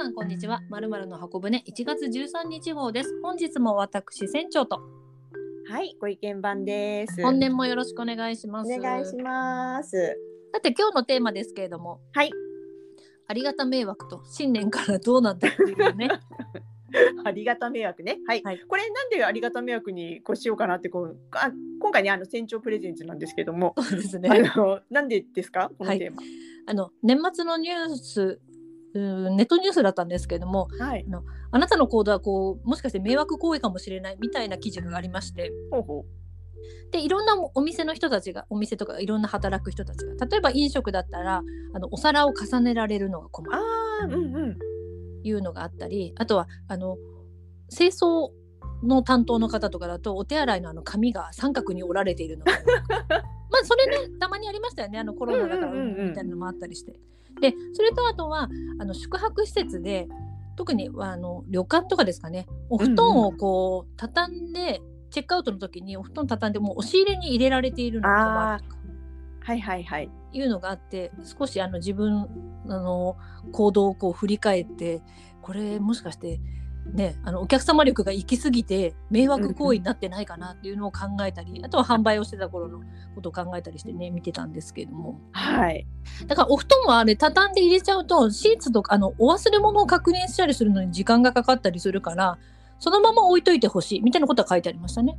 さんこんにちは。まるまるの箱舟1月13日号です。本日も私船長とはい、ご意見番です。本年もよろしくお願いします。お願いします。さて今日のテーマですけれども、はい、ありがた迷惑と新年からどうなんだっていうね。ありがた迷惑ね。はい、はいこれなんでありがた迷惑にこうしようかなってこうあ今回ねあの船長プレゼンツなんですけども、そうですあね。のなんでですか？このはいテーマ。あの年末のニュース。うんネットニュースだったんですけれどもはい。あなたの行動はこうもしかして迷惑行為かもしれないみたいな記事がありましてほうほでいろんなお店の人たちがお店とかいろんな働く人たちが例えば飲食だったらあのお皿を重ねられるのが困う。るああ、うんうん。いうのがあったりあとはあの清掃の担当の方とかだとお手洗いのあの紙が三角に折られているのが まあそれねたまにありましたよねあのコロナだからうんうんうんうんみたいなのもあったりして。でそれとあとはあの宿泊施設で特にあの旅館とかですかねお布団をこう畳んで、チェックアウトの時にお布団畳んでもう押し入れに入れられているのとかはいはいはい。いうのがあって少しあの自分あの行動をこう振り返ってこれもしかしてねあのお客様力が行き過ぎて迷惑行為になってないかなっていうのを考えたり、あとは販売をしてた頃のことを考えたりしてね見てたんですけれどもはい。だからお布団はあれ畳んで入れちゃうとシーツとかあのお忘れ物を確認したりするのに時間がかかったりするからそのまま置いといてほしいみたいなことは書いてありましたね。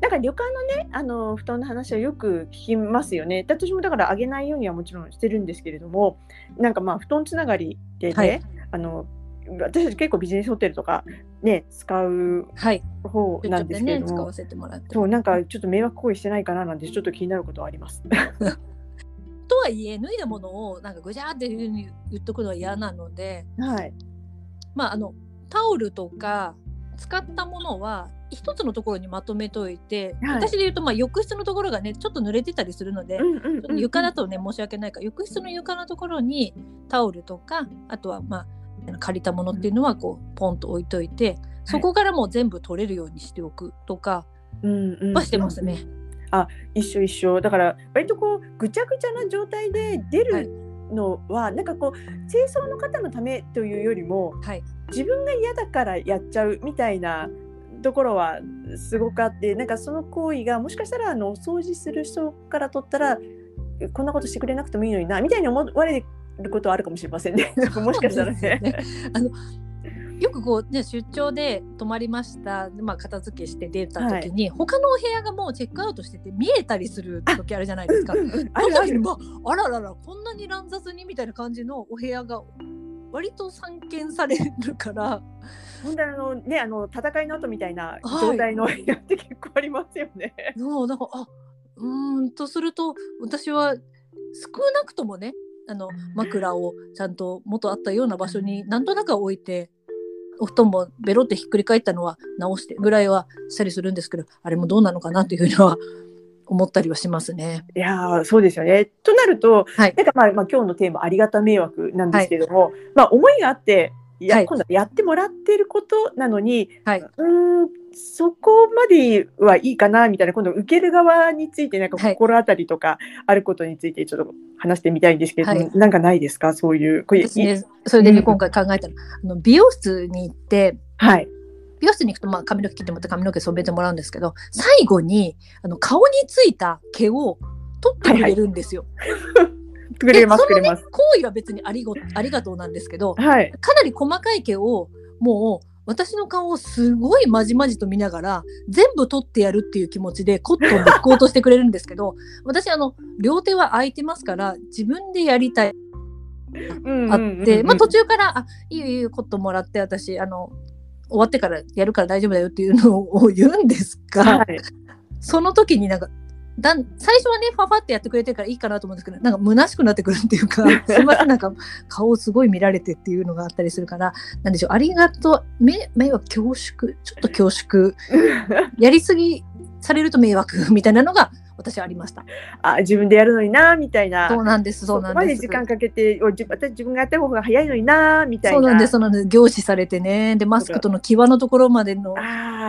なんか旅館のねあの布団の話はよく聞きますよね。で私もだからあげないようにはもちろんしてるんですけれども、なんかまあ布団つながりでね、はいあの私たち結構ビジネスホテルとかね使うはい、方なんですけども、使わせてもらって。そうなんかちょっと迷惑行為してないかななんてちょっと気になることはあります。とはいえ脱いだものをなんかぐじゃーっていうふうに言っとくのは嫌なので、はい。まあ、あのタオルとか使ったものは一つのところにまとめといて、はい私で言うとまあ浴室のところがねちょっと濡れてたりするので、床だとね申し訳ないから浴室の床のところにタオルとかあとはまあ借りたものっていうのはこうポンと置いといて、そこからもう全部取れるようにしておくとかはしてますね。一緒一緒。だから割とこうぐちゃぐちゃな状態で出はい。るのは、なんかこう清掃の方のためというよりもはい、自分が嫌だからやっちゃうみたいなところはすごくあってなんかその行為がもしかしたらあのお掃除する人から取ったらこんなことしてくれなくてもいいのになみたいに思われることはあるかもしれませんね。もしかしたらね。そうですよあのよくこうね出張で泊まりました、まあ、片付けして出た時に、他のお部屋がもうチェックアウトしてて見えたりする時あるじゃないですか。うんうんあそるあるああらららこんなに乱雑にみたいな感じのお部屋が割と散見されるから本当にあのねあの戦いの後みたいなはい状態の部屋って結構ありますよね。もうなんかあうーんとすると私は少なくともねあの枕をちゃんと元あったような場所になんとなくは置いてお布団もベロってひっくり返ったのは直してぐらいはしたりするんですけどあれもどうなのかなというのは 思ったりはしますね。いやーそうですよね。となると、はい。なんかまあ、まあ、今日のテーマありがた迷惑なんですけども、まあ思いがあってや、はい。今度はやってもらってることなのにはい。うーんそこまではいいかなみたいな今度受ける側についてなんかはい。心当たりとかあることについてちょっと話してみたいんですけれども、はい。なんかないですか？そういうこれ私ね。それでね、うん。今回考えたの。あの美容室に行ってはい。美容室に行くとまあ髪の毛切ってもらって髪の毛染めてもらうんですけど最後にあの顔についた毛を取ってくれるんですよ。くれますくれます。行為は別にありごありがとうなんですけどはい。かなり細かい毛をもう私の顔をすごいまじまじと見ながら全部取ってやるっていう気持ちでコットンで拭こうとしてくれるんですけど 私あの両手は空いてますから自分でやりたい。あって、まあ、途中から「あいいよいいよコットンもらって私あの終わってからやるから大丈夫だよ」っていうのを言うんですが、はい。その時になんかだん最初はねファファってやってくれてるからいいかなと思うんですけどなんか虚しくなってくるっていうか すいませんなんか顔すごい見られてっていうのがあったりするからなんでしょうありがとう目目は恐縮ちょっと恐縮。やりすぎされると迷惑みたいなのが私はありました。あ自分でやるのになみたいなそうなんです、そうなんで。です時間かけておじ私自分がやった方が早いのになみたいなそうなんです、そうなんです。凝視されてね。で、マスクとの際のところまでの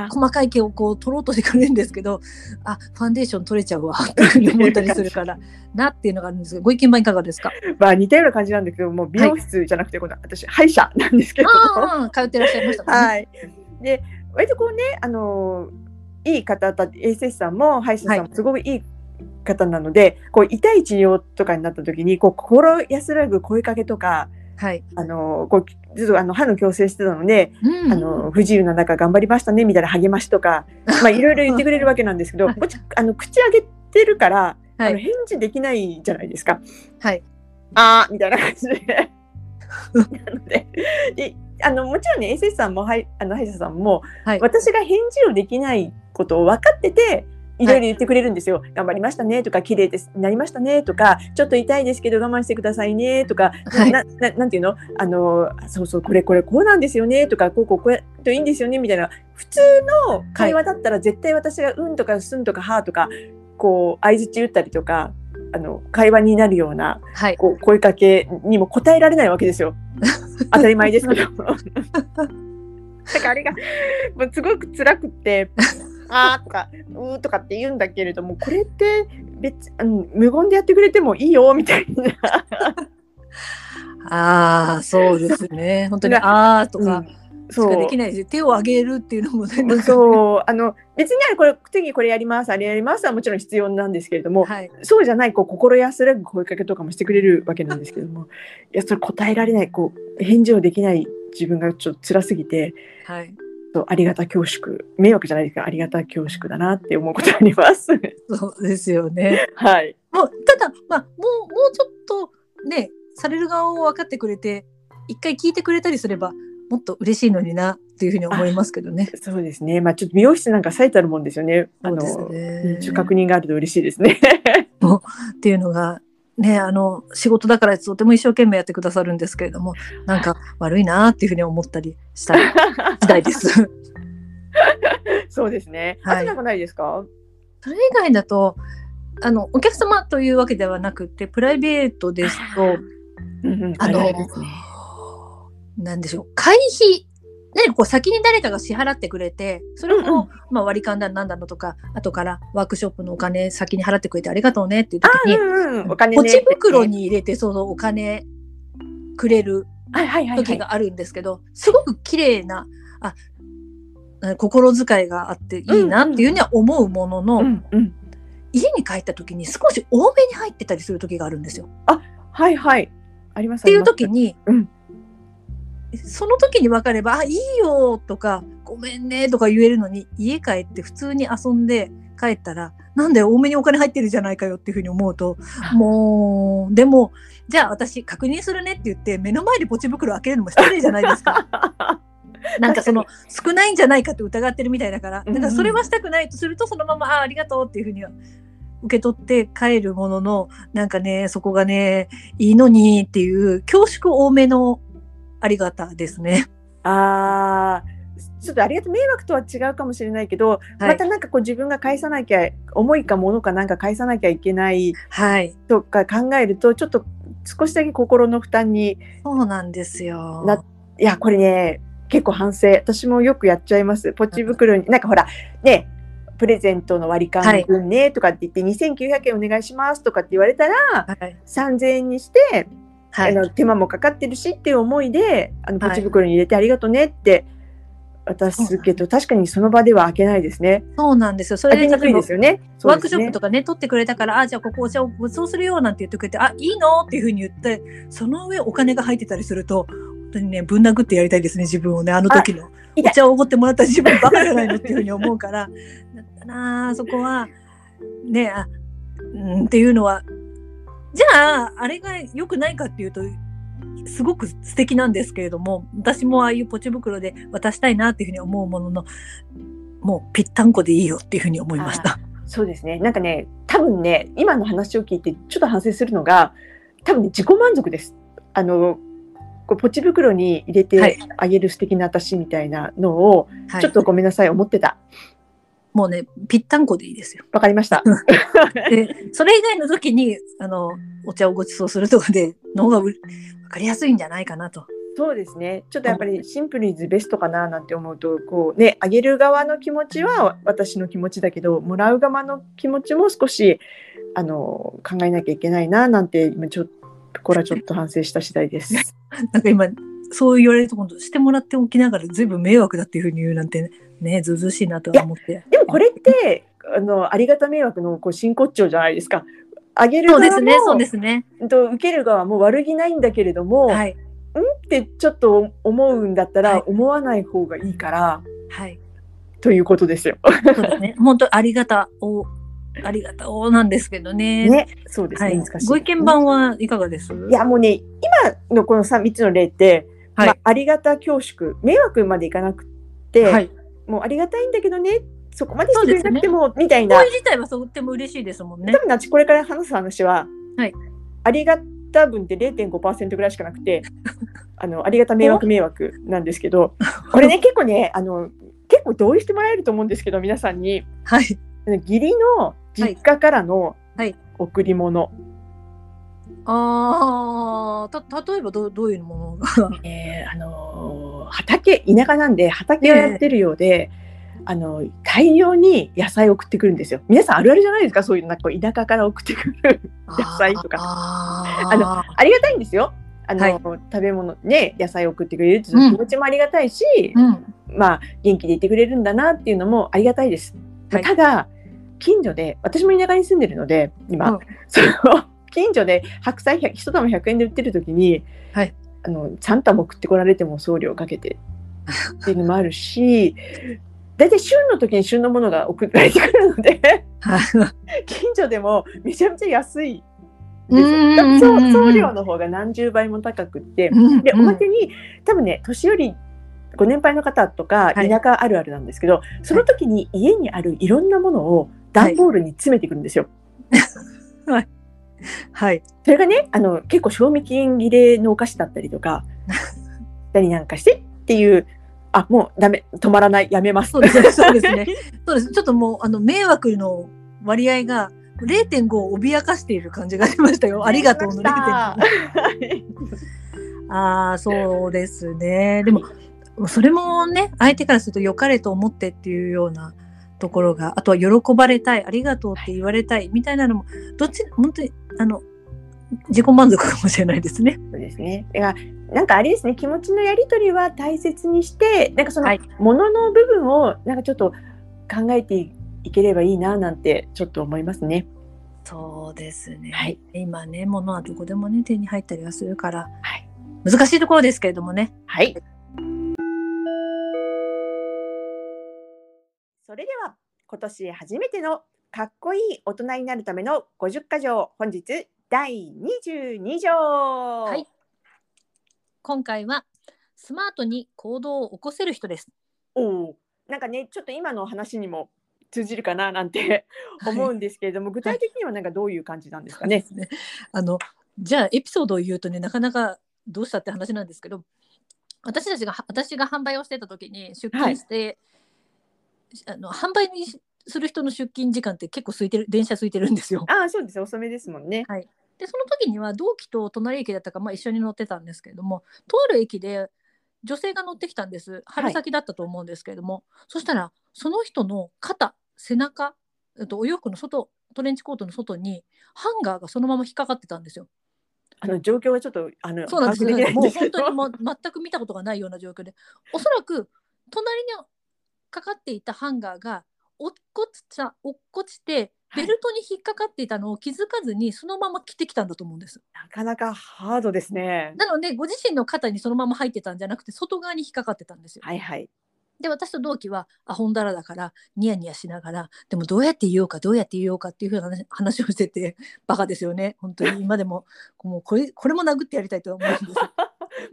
細かい毛をこう取ろうとしてくれるんですけど、あ、ファンデーション取れちゃうわ っていうふうに思ったりするから、なっていうのがあるんですが、ご意見番いかがですか？まあ似たような感じなんだけどもう美容室じゃなくて、この私歯医者なんですけど通ってらっしゃいましたね。はい。で、割とこうね、あのいい方だ衛生士さんも歯医者さんもすごくいい方なので、こう痛い治療とかになった時に、こう心安らぐ声かけとか、はい。あのこうずっとあの歯の矯正してたので、うんあの不自由な中頑張りましたねみたいな励ましとか、まあいろいろ言ってくれるわけなんですけど、はあの口上げてるから、はい。あの返事できないじゃないですか。はい。あーみたいな感じで。なのでであのもちろんね衛生士さんもはいあの歯医者さんも、はい私が返事をできないことを分かってていろいろ言ってくれるんですよ。頑張りましたねとか綺麗ですなりましたねとかちょっと痛いですけど我慢してくださいねとか、はいなななんていうの？あのそうそうこれこれこうなんですよねとかこうこうこうといいんですよねみたいな普通の会話だったら絶対私が「うん」とか「すん」とか「は」とかこう相づち打ったりとかあの会話になるようなはい。こう声かけにも答えられないわけですよ。当たり前ですけど。だからあれがもうすごく辛くって「あー」とか「うー」とかって言うんだけれどもこれって別あの無言でやってくれてもいいよみたいな。ああ、そうですね。本当に、がああとかしかそうできないし、手を挙げるっていうのもね、そうあの別にあれこれ次これやりますあれやりますはもちろん必要なんですけれども、はい。そうじゃないこう心安らぐ声かけとかもしてくれるわけなんですけども いやそれ答えられないこう返事をできない自分がちょっと辛すぎてはい。そうありがた恐縮迷惑じゃないですかありがた恐縮だなって思うことあります。そうですよね。はい、もう、ただ、まあ、もう、もうちょっとね、される側を分かってくれて、一回聞いてくれたりすれば、もっと嬉しいのにな、っていうふうに思いますけどね。そうですね。まあちょっと美容室なんか最たるもんですよね。あの、ね確認があると嬉しいですね。っていうのが、ね、あの、仕事だからとても一生懸命やってくださるんですけれども、なんか悪いなっていうふうに思ったりした時代 です。そうですね。はいないですか？それ以外だと、あの、お客様というわけではなくて、プライベートですと、うんうんあのね。、なんでしょう、会費、ね、こう先に誰かが支払ってくれて、それを、うんうんまあ割り勘だなんだのとか、後からワークショップのお金先に払ってくれてありがとうねっていう時あに、うんうんお金ね。ポチ袋に入れて、そうそう、お金くれるはいはいはいはい。時があるんですけど、すごく綺麗な、あ、心遣いがあっていいなっていうには思うものの、うんうん。家に帰った時に少し多めに入ってたりする時があるんですよ。はいはい。あります。っていう時に、うんその時に分かれば「あいいよ」とか「ごめんね」とか言えるのに家帰って普通に遊んで帰ったら「なんで多めにお金入ってるじゃないかよ」っていうふうに思うともうでもじゃあ私確認するねって言って目の前でポチ袋開けるのも失礼じゃないですか。なんかその少ないんじゃないかって疑ってるみたいだから、うんだからそれはしたくないとするとそのままあありがとうっていうふうには受け取って帰るもののなんかねそこがねいいのにっていう恐縮多めのありがたですね。ああ。ちょっとありがとう迷惑とは違うかもしれないけど、はいまたなんかこう自分が返さなきゃ重いかものかなんか返さなきゃいけないはい。とか考えるとちょっと少しだけ心の負担にそうなんですよ。ないやこれね結構反省私もよくやっちゃいますポチ袋になんかほらねプレゼントの割り勘分ねとかって言って、2900円お願いしますとかって言われたらはい。3000円にして、はい。あの手間もかかってるしっていう思いであのはいポチ袋に入れてありがとうねって渡すけど、確かにその場では開けないですね。そうなんですよ。それで開けにくいですよね。ワークショップとか。かね、取ってくれたから、あ、じゃあここお茶をごちそうするよなんて言ってくれて、あ、いいのっていうふうに言って、その上お金が入ってたりすると、本当にね、ぶん殴ってやりたいですね、自分をね、あの時の。お茶をおごってもらった自分バカじゃないのっていうふうに思うから、だったなあそこは、ね、あ、うんっていうのは、じゃあ、あれが良くないかっていうと、すごく素敵なんですけれども、私もああいうポチ袋で渡したいなっていうふうに思うものの、もうぴったんこでいいよっていうふうに思いました。そうですね。なんかね、多分ね、今の話を聞いてちょっと反省するのが、多分ね、自己満足です。あの、こうポチ袋に入れはいてあげる素敵な私みたいなのを、はいちょっとごめんなさい、思ってた。もうねぴったんこでいいですよ。わかりました。でそれ以外の時にあのお茶をご馳走するとかでの方がう分かりやすいんじゃないかなと。そうですね。ちょっとやっぱりシンプルイズベストかななんて思うと、こうね、あげる側の気持ちは私の気持ちだけど、もらう側の気持ちも少しあの考えなきゃいけないななんて今ちょっとこれはちょっと反省した次第です。なんか今そう言われると今度してもらっておきながら随分迷惑だっていうふうに言うなんてねずうずうしいなとは思って。でもこれってあのありがた迷惑のこう真骨頂じゃないですか。あげるそう側もですねそうですね。と受ける側も悪気ないんだけれども、はいってちょっと思うんだったら、はい思わない方がいいからはいということですよ。そうですね 本当ありがたおありがたおなんですけどね。ね、そうですね、はい。ご意見番はいかがです？いやもうね今のこの 3, 3つの例って、はいまあ、ありがた恐縮迷惑までいかなくって、はい。もうありがたいんだけどね。そこまでしてくれなくても、みたいな。行為自体はとっても嬉しいですもんね。多。分私これから話す話は、はい。ありがた分って0.5%ぐらいしかなくて あのありがた迷惑迷惑なんですけどこれね結構ねあの結構同意してもらえると思うんですけど皆さんに。はい。義理の実家からのはい。贈り物、ああ、た、例えばどう、どういうものが？えーあのー畑田舎なんで畑をやってるようで、あの大量に野菜を送ってくるんですよ。皆さんあるあるじゃないですかそういうなんか田舎から送ってくる野菜とかああのありがたいんですよ。あの、はい食べ物ね野菜を送ってくれるっていううん気持ちもありがたいし、うん。まあ元気でいてくれるんだなっていうのもありがたいです。はいただ近所で私も田舎に住んでるので今、うん その近所で白菜100一玉100円で売ってる時に、はいあの3玉送ってこられても送料かけてっていうのもあるし大体旬の時に旬のものが送られてくるので近所でもめちゃめちゃ安いんです送送料の方が何十倍も高くって、でおまけに多分ね年寄りご年配の方とかはい田舎あるあるなんですけど、その時に家にあるいろんなものを段ボールに詰めてくるんですよ。はい。それがねあの結構賞味期限切れのお菓子だったりとかしたりなんかしてっていうあもうダメ止まらないやめます。そうですね。そうですね。そうです。ちょっともう、あの、迷惑の割合が0.5を脅かしている感じがしましたよ。ありがとうの0.5。は いああ、そうですね。でも、それもね、相手からすると良かれと思ってっていうようなところが、あとは喜ばれたい、ありがとうって言われたいみたいなのも、どっち、本当に、あの、自己満足かもしれないですね。そうですね。だからなんかあれですね気持ちのやり取りは大切にしてなんかそのはいものの部分をなんかちょっと考えていければいいななんてちょっと思いますね。そうですね。はい今ね、物はどこでもね、手に入ったりはするから、はい難しいところですけれどもね。はい。それでは今年初めてのかっこいい大人になるための50箇条本日第22条。ははい。今回は、スマートに行動を起こせる人です。おお。なんかねちょっと今の話にも通じるかななんて思うんですけれども、具体的にはなんかどういう感じなんですかね？ね。あの、じゃあエピソードを言うとね、なかなかどうしたって話なんですけど、私たちが、私が販売をしてた時に出勤して、あの販売にする人の出勤時間って結構空いてる、電車空いてるんですよ。ああそうです遅めですもんね。で、その時には同期と隣駅だったか、まあ、一緒に乗ってたんですけれども、とある駅で女性が乗ってきたんです。春先だったと思うんですけれども、そしたら、その人の肩、背中、えっとお洋服の外、トレンチコートの外に、ハンガーがそのまま引っかかってたんですよ。あの状況はちょっとあのそうなんです把握できないんもう本当にもう全く見たことがないような状況で、おそらく隣にかかっていたハンガーが落っこちた落っこちて、ベルトに引っかかっていたのを気づかずにそのまま着てきたんだと思うんです。なかなかハードですね。なのでご自身の肩にそのまま入ってたんじゃなくて外側に引っかかってたんですよ。はいはい。で私と同期はアホンダラだからニヤニヤしながらでもどうやって言おうかどうやって言おうかっていうふうな話 話をしててバカですよね本当に今でももうこれこれも殴ってやりたいとは思うんです。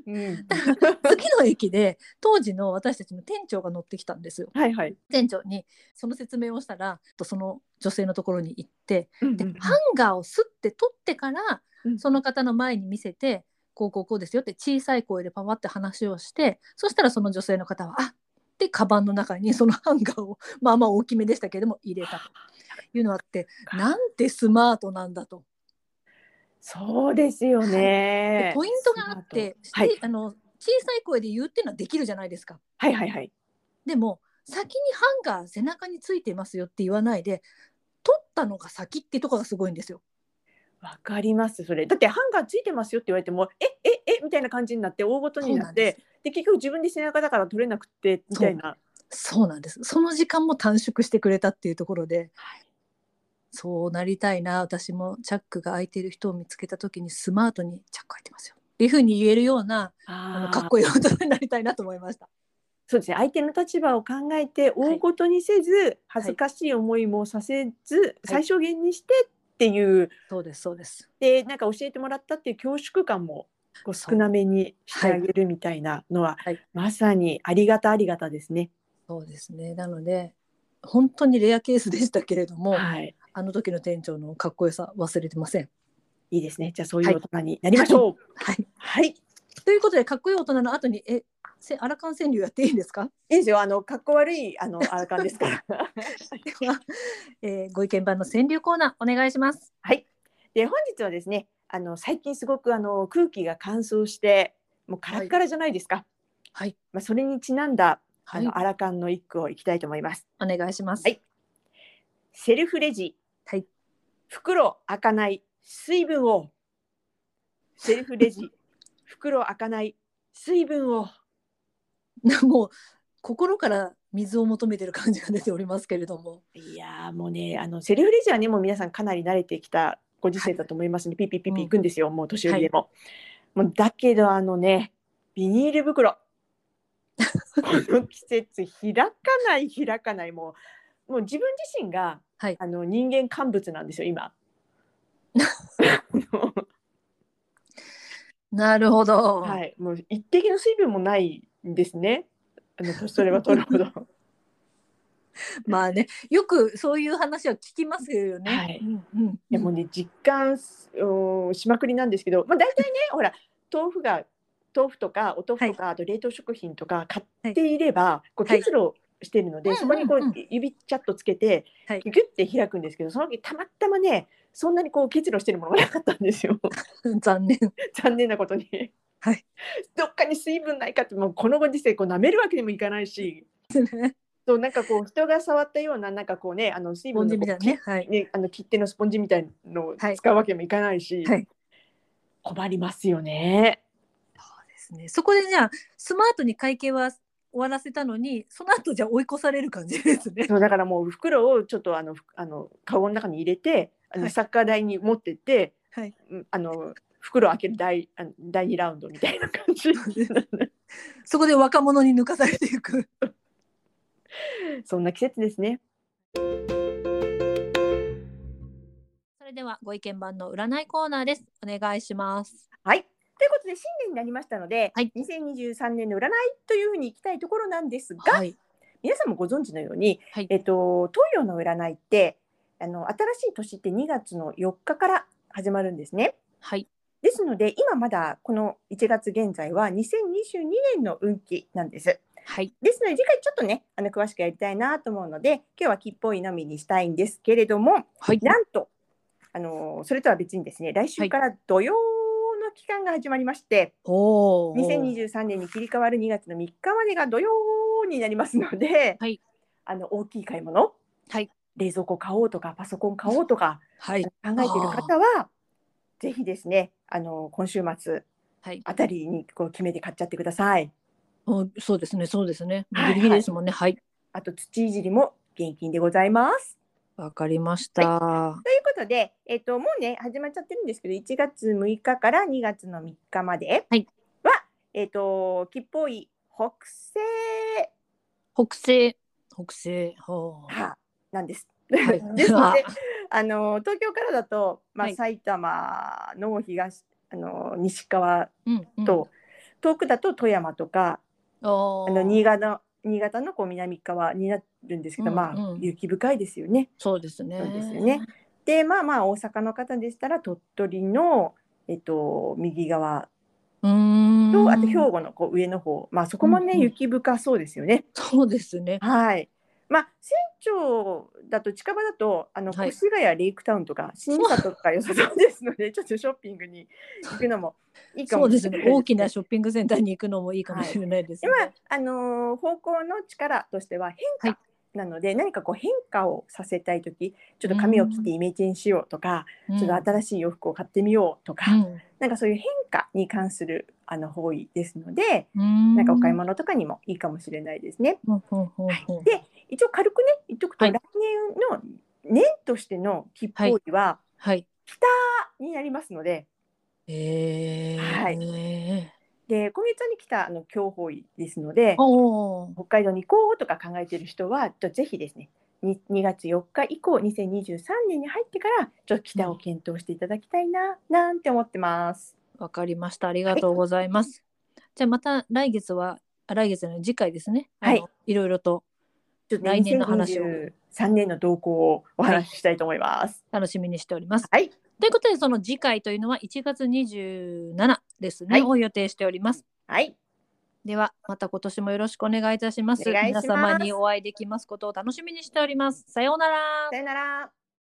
うん、次の駅で当時の私たちの店長が乗ってきたんですよ。はいはい。店長にその説明をしたらとその女性のところに行ってうんでハンガーをすって取ってからうんその方の前に見せてこうこうこうですよって小さい声でパワって話をしてそしたらその女性の方は「あでカバンの中にそのハンガーをまあまあ大きめでしたけれども入れたというのがあってなんてスマートなんだと。そうですよでね。ポイントがあって、はいあの小さい声で言うっていうのはできるじゃないですか。はいはいはい。でも先にハンガー背中についてますよって言わないで取ったのが先ってとこがすごいんですよ。わかりますそれ。だってハンガーついてますよって言われてもえええみたいな感じになって大ごとになってで結局自分で背中だから取れなくてみたいな。そうなんです。その時間も短縮してくれたっていうところで、はいそうなりたいな私もチャックが開いている人を見つけた時にスマートにチャック開いてますよ。っていうふうに言えるようなあのかっこいい大人になりたいなと思いました。そうですね。相手の立場を考えて大ごとにせず、恥ずかしい思いもさせず、最小限にしてっていう。そうですそうです。でなんか教えてもらったっていう恐縮感もこう少なめにしてあげるみたいなのは、はい。まさにありがたありがたですね。そうですね。なので本当にレアケースでしたけれども、はい、あの時の店長のかっこよさ忘れてません？いいですね。じゃあそういう大人になりましょう。はい。はい、いということでかっこいい大人の後にえせアラカン川柳やっていいんですか？いですよ。あの格好悪いあのあらかんですから。では、えーご意見番の川柳コーナーお願いします。はい。で本日はですね、あの最近すごくあの空気が乾燥してもうカラッカラじゃないですか。はいまあそれにちなんだあはいのアラカンの一句をいきたいと思います。お願いします。はいセルフレジ。はい。袋開かない水分を。セルフレジ。袋開かない水分を。もう心から水を求めてる感じが出ておりますけれども。いやーもうねあのセルフレジはねもう皆さんかなり慣れてきたご時世だと思いますね、ピッピッピッピ行くんですよ、もう年寄りでも。もうだけどあのねビニール袋この 季節開かない開かないもうもう自分自身が、はいあの人間乾物なんですよ今。なるほど。はい、もう一滴の水分もないんですね。あの年取れば取るほど。まあね、よくそういう話は聞きますよね。はいうんうん、いやもうね実感しまくりなんですけど、まあ大体ねほら豆腐が豆腐とかお豆腐とか、あと冷凍食品とか買っていれば、こうはい結露してるので、うんそこにこう、うんうん指チャットつけて、はいギュッて開くんですけどその時たまたまねそんなにこう結露してるものがなかったんですよ 残念。残念なことに。はい。どっかに水分ないかってもうこのご時世こう舐めるわけにもいかないし。そうなんかこう人が触ったようななんかこうねあの水分のスポンジみたいなね。はい。ね、あの切手のスポンジみたいのをはい使うわけにもいかないし、はい困りますよね。そうですね。そこでじゃあスマートに会計は終わらせたのに、その後じゃあ追い越される感じですね。そうだからもう袋をちょっとあのふあのカゴの中に入れてあの、はいサッカー台に持ってって、はい。うんあの袋を開ける第あの第2ラウンドみたいな感じ そこで若者に抜かされていく。そんな季節ですね。それではご意見番の占いコーナーです。お願いします。はいということで新年になりましたので、はい2023年の占いというふうにいきたいところなんですが、はい。皆さんもご存知のように、はいえっと、東洋の占いってあの新しい年って2月の4日から始まるんですね。はい。ですので今まだこの1月現在は2022年の運気なんです。はい。ですので次回ちょっとねあの詳しくやりたいなと思うので今日は木っぽいのみにしたいんですけれどもはい。なんとあのそれとは別にですね来週から土曜の期間が始まりまして、おお。2023年に切り替わる2月の3日までが土曜になりますので、はいあの大きい買い物、はい冷蔵庫買おうとかパソコン買おうとかはい。考えている方はぜひですねあの今週末はい。あたりにこう決めて買っちゃってください。おそうですね。そうですね。はいギリギリですもんね。はい。あと土いじりも現金でございます。わかりました。ということで、えっともうね始まっちゃってるんですけど1月6日から2月の3日までは、はいえっと木っぽい北西北西。北西。はなんです。はい ですのであの東京からだと、まあはい埼玉の東あの西側うん。うん。と、遠くだと富山とかあの新潟新潟のこう南側になるんですけど、うんまあうん雪深いですよね。そうですね。そうですよね。でまあまあ大阪の方でしたら鳥取の、えっと、右側う。んとあと兵庫のこう上の方、まあ、そこもね、うんうん雪深そうですよね。そうですね。はい。まあ、船長だと近場だとあのはい。越谷レイクタウンとか新里とか良さそうですのでちょっとショッピングに行くのもいいかそうです。ね。もしれない大きなショッピングセンターに行くのもいいかもしれないですね。今あのー方向の力としては変化なので、何かこう変化をさせたい時ちょっと髪を切ってイメチェンしようとか、うん。ちょっと新しい洋服を買ってみようとか、うん。なんかそういう変化に関するあの方位ですので、うん。なんかお買い物とかにもいいかもしれないですね。ほんほんほんほんで一応軽くね言っとくと、はい来年の年としての吉報位ははい。北になりますので、えー、はいで今月に来たあの強方位ですので北海道に行こうとか考えている人はぜひですね 2, 2月4日以降2023年に入ってからちょっと北を検討していただきたいな、なんて思ってます。わかりました。ありがとうございます。じゃあまた来月は、あ来月の次回ですね。はいいろいろとちょっとね来年の話を2023年の動向をお話ししたいと思います。楽しみにしております。はい、ということで、その次回というのは1月27ですね、はいを予定しております。はい、では、また今年もよろしくお願いいたします。皆様にお会いできますことを楽しみにしております。さようならさ。よなら。